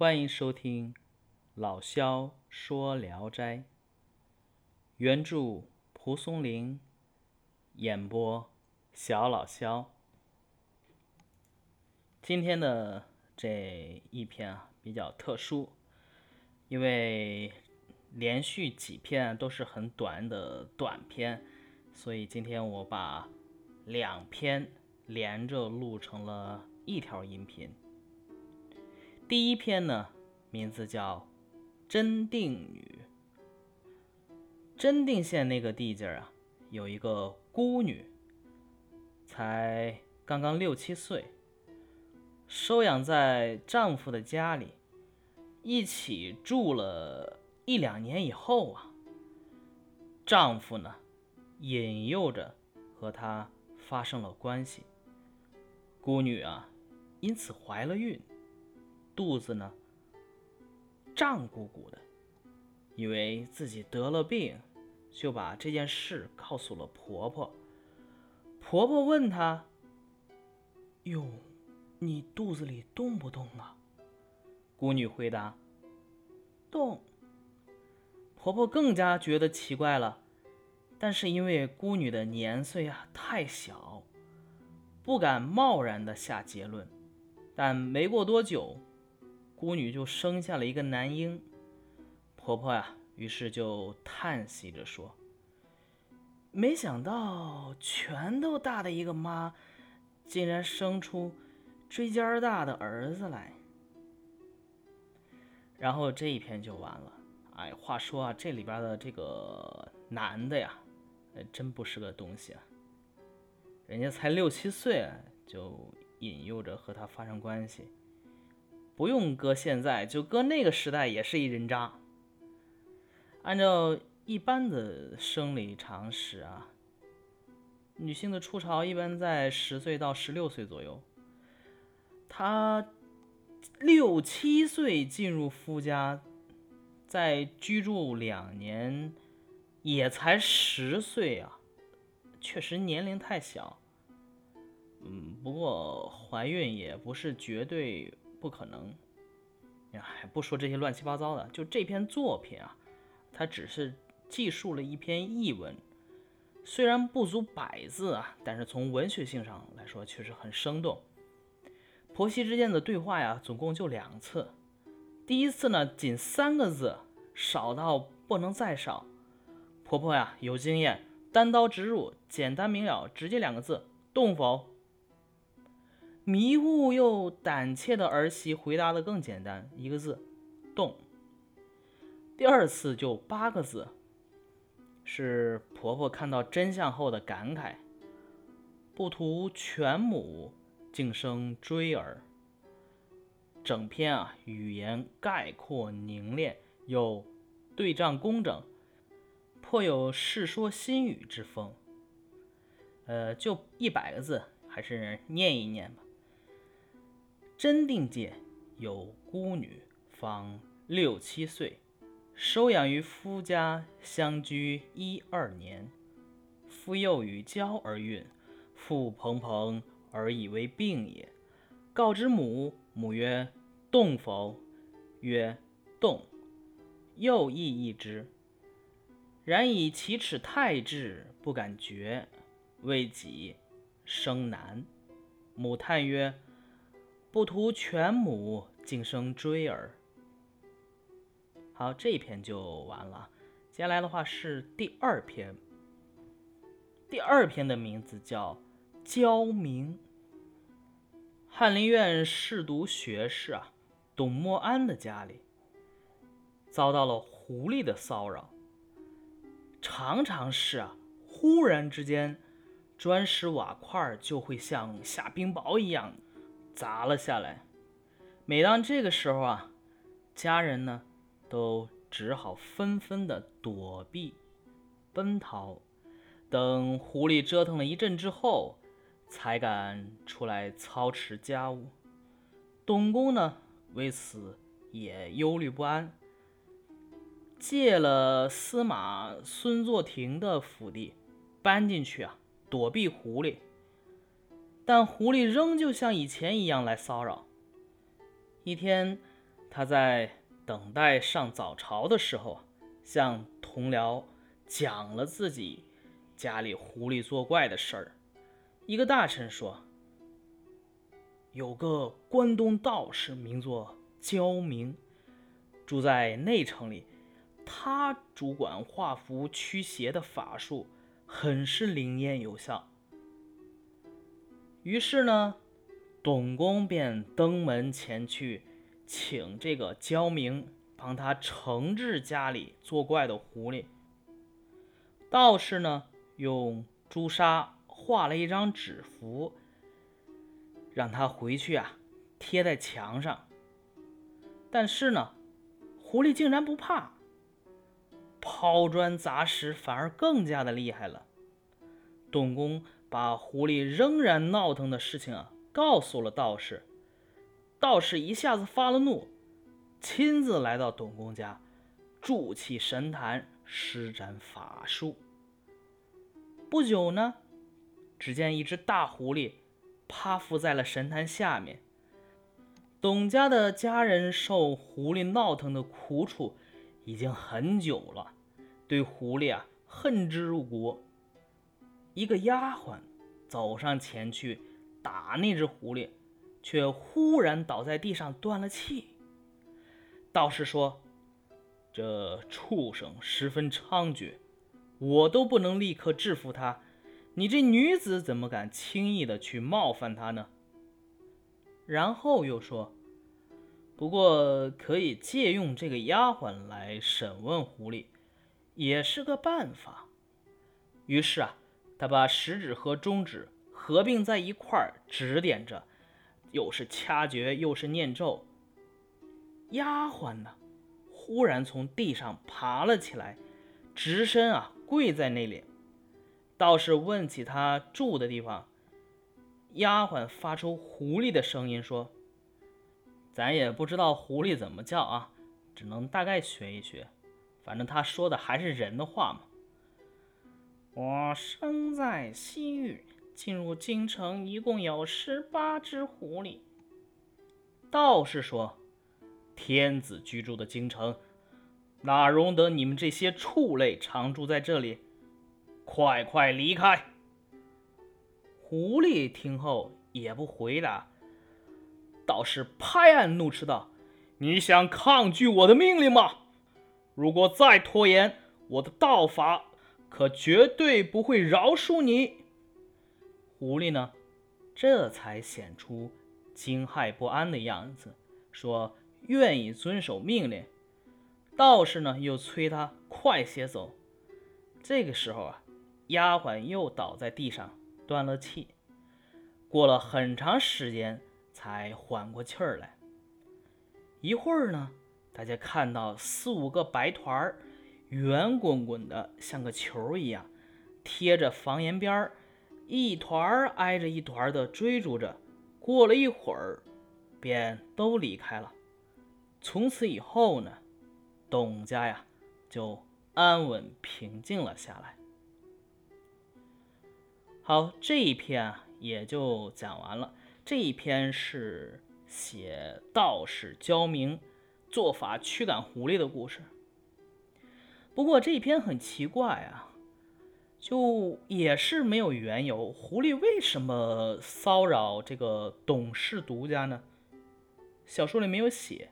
欢迎收听老萧说《聊斋》，原著蒲松龄，演播小老萧。今天的这一篇啊比较特殊，因为连续几篇都是很短的短篇，所以今天我把两篇连着录成了一条音频。第一篇呢，名字叫《真定女》。真定县那个地界儿啊，有一个孤女，才刚刚六七岁，收养在丈夫的家里，一起住了一两年以后啊，丈夫呢，引诱着和她发生了关系，孤女啊，因此怀了孕。肚子呢胀鼓鼓的，以为自己得了病，就把这件事告诉了婆婆。婆婆问她：“哟，你肚子里动不动啊？”孤女回答：“动。”婆婆更加觉得奇怪了，但是因为孤女的年岁啊太小，不敢贸然的下结论。但没过多久。孤女就生下了一个男婴，婆婆呀，于是就叹息着说：“没想到拳头大的一个妈，竟然生出椎尖大的儿子来。”然后这一篇就完了。哎，话说啊，这里边的这个男的呀，真不是个东西啊，人家才六七岁就引诱着和他发生关系。不用搁现在，就搁那个时代也是一人渣。按照一般的生理常识啊，女性的初潮一般在十岁到十六岁左右。她六七岁进入夫家，再居住两年，也才十岁啊，确实年龄太小。嗯，不过怀孕也不是绝对。不可能，哎，不说这些乱七八糟的，就这篇作品啊，它只是记述了一篇译文，虽然不足百字啊，但是从文学性上来说，确实很生动。婆媳之间的对话呀，总共就两次，第一次呢，仅三个字，少到不能再少。婆婆呀，有经验，单刀直入，简单明了，直接两个字：动否？迷糊又胆怯的儿媳回答的更简单，一个字，动。第二次就八个字，是婆婆看到真相后的感慨：不图全母，竟生追儿。整篇啊，语言概括凝练，又对仗工整，颇有《世说新语》之风。呃，就一百个字，还是念一念吧。真定界有孤女，方六七岁，收养于夫家，相居一二年。夫幼与娇而孕，腹膨膨而以为病也。告之母，母曰：“动否？”曰：“动。”又亦易之。然以其齿太至，不敢决，未己生男。母叹曰：不图全母，竟生追儿。好，这一篇就完了。接下来的话是第二篇。第二篇的名字叫《焦明》。翰林院侍读学士啊，董默安的家里遭到了狐狸的骚扰，常常是啊，忽然之间，砖石瓦块就会像下冰雹一样。砸了下来。每当这个时候啊，家人呢都只好纷纷的躲避、奔逃，等狐狸折腾了一阵之后，才敢出来操持家务。董公呢为此也忧虑不安，借了司马孙作庭的府邸，搬进去啊躲避狐狸。但狐狸仍旧像以前一样来骚扰。一天，他在等待上早朝的时候，向同僚讲了自己家里狐狸作怪的事儿。一个大臣说，有个关东道士名作焦明，住在内城里，他主管画符驱邪的法术，很是灵验有效。于是呢，董公便登门前去，请这个焦明帮他惩治家里作怪的狐狸。道士呢，用朱砂画了一张纸符，让他回去啊，贴在墙上。但是呢，狐狸竟然不怕，抛砖砸石，反而更加的厉害了。董公。把狐狸仍然闹腾的事情啊告诉了道士，道士一下子发了怒，亲自来到董公家，筑起神坛，施展法术。不久呢，只见一只大狐狸趴伏在了神坛下面。董家的家人受狐狸闹腾的苦楚已经很久了，对狐狸啊恨之入骨。一个丫鬟走上前去打那只狐狸，却忽然倒在地上断了气。道士说：“这畜生十分猖獗，我都不能立刻制服他，你这女子怎么敢轻易的去冒犯他呢？”然后又说：“不过可以借用这个丫鬟来审问狐狸，也是个办法。”于是啊。他把食指和中指合并在一块儿，指点着，又是掐诀，又是念咒。丫鬟呢，忽然从地上爬了起来，直身啊跪在那里。道士问起他住的地方，丫鬟发出狐狸的声音说：“咱也不知道狐狸怎么叫啊，只能大概学一学。反正他说的还是人的话嘛。”我生在西域，进入京城一共有十八只狐狸。道士说：“天子居住的京城，哪容得你们这些畜类常住在这里？快快离开！”狐狸听后也不回答。道士拍案怒斥道：“你想抗拒我的命令吗？如果再拖延，我的道法……”可绝对不会饶恕你。狐狸呢，这才显出惊骇不安的样子，说愿意遵守命令。道士呢，又催他快些走。这个时候啊，丫鬟又倒在地上断了气，过了很长时间才缓过气儿来。一会儿呢，大家看到四五个白团儿。圆滚滚的，像个球一样，贴着房檐边儿，一团挨着一团的追逐着。过了一会儿，便都离开了。从此以后呢，董家呀就安稳平静了下来。好，这一篇啊也就讲完了。这一篇是写道士焦明做法驱赶狐狸的故事。不过这一篇很奇怪啊，就也是没有缘由。狐狸为什么骚扰这个董氏独家呢？小说里没有写，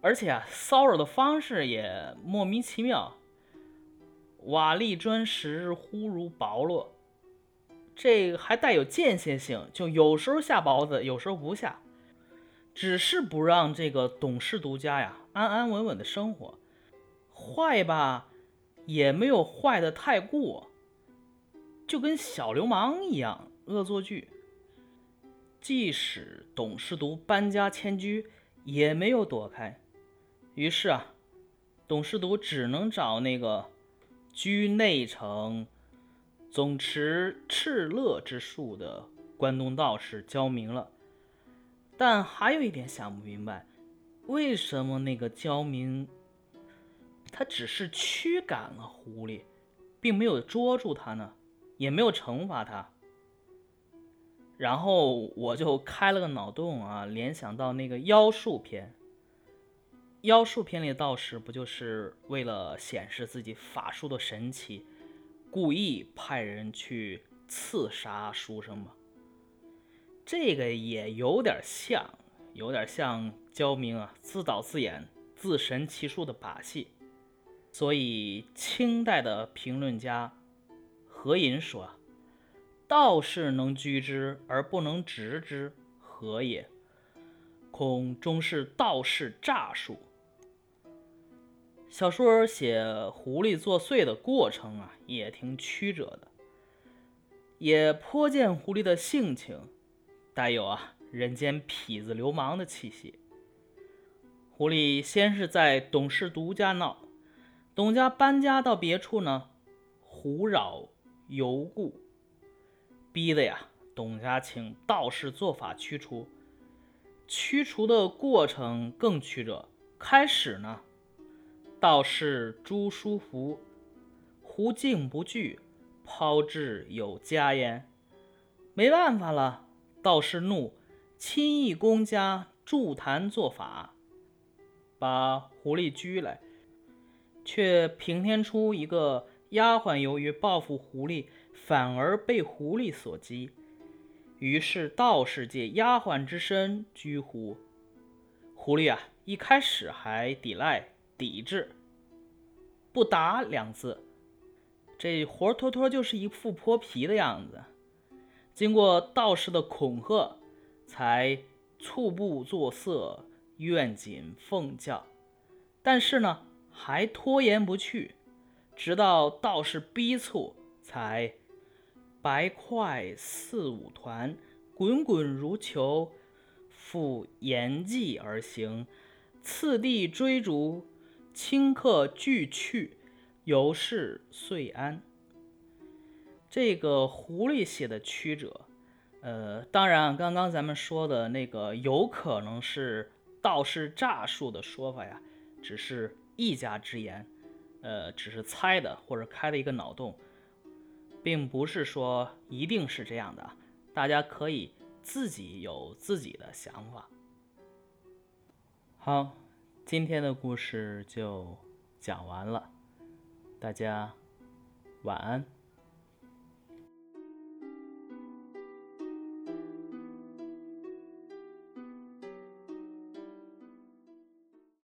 而且啊，骚扰的方式也莫名其妙。瓦砾砖石忽如薄落，这还带有间歇性，就有时候下雹子，有时候不下，只是不让这个董氏独家呀安安稳稳的生活。坏吧，也没有坏的太过，就跟小流氓一样恶作剧。即使董事都搬家迁居，也没有躲开。于是啊，董事都只能找那个居内城、总持敕勒之术的关东道士焦明了。但还有一点想不明白，为什么那个焦明？他只是驱赶了狐狸，并没有捉住他呢，也没有惩罚他。然后我就开了个脑洞啊，联想到那个妖术篇，妖术篇里的道士不就是为了显示自己法术的神奇，故意派人去刺杀书生吗？这个也有点像，有点像焦明啊自导自演、自神其术的把戏。所以清代的评论家何寅说：“道士能居之而不能直之，何也？恐终是道士诈术。”小说写狐狸作祟的过程啊，也挺曲折的，也颇见狐狸的性情，带有啊人间痞子流氓的气息。狐狸先是在董氏独家闹，董家搬家到别处呢，胡扰犹故，逼得呀董家请道士做法驱除。驱除的过程更曲折，开始呢。道士朱书福，胡敬不惧，抛掷有家焉。没办法了，道士怒，亲诣公家筑坛做法，把狐狸拘来，却平添出一个丫鬟，由于报复狐狸，反而被狐狸所击。于是道士借丫鬟之身拘狐。狐狸啊，一开始还抵赖。抵制，不打两字，这活脱脱就是一副泼皮的样子。经过道士的恐吓，才猝不作色，愿谨奉教。但是呢，还拖延不去，直到道士逼促，才白块四五团，滚滚如球，复沿迹而行，次第追逐。顷刻俱去，犹是遂安。这个狐狸写的曲折，呃，当然，刚刚咱们说的那个有可能是道士诈术的说法呀，只是一家之言，呃，只是猜的或者开的一个脑洞，并不是说一定是这样的。大家可以自己有自己的想法。好。今天的故事就讲完了，大家晚安。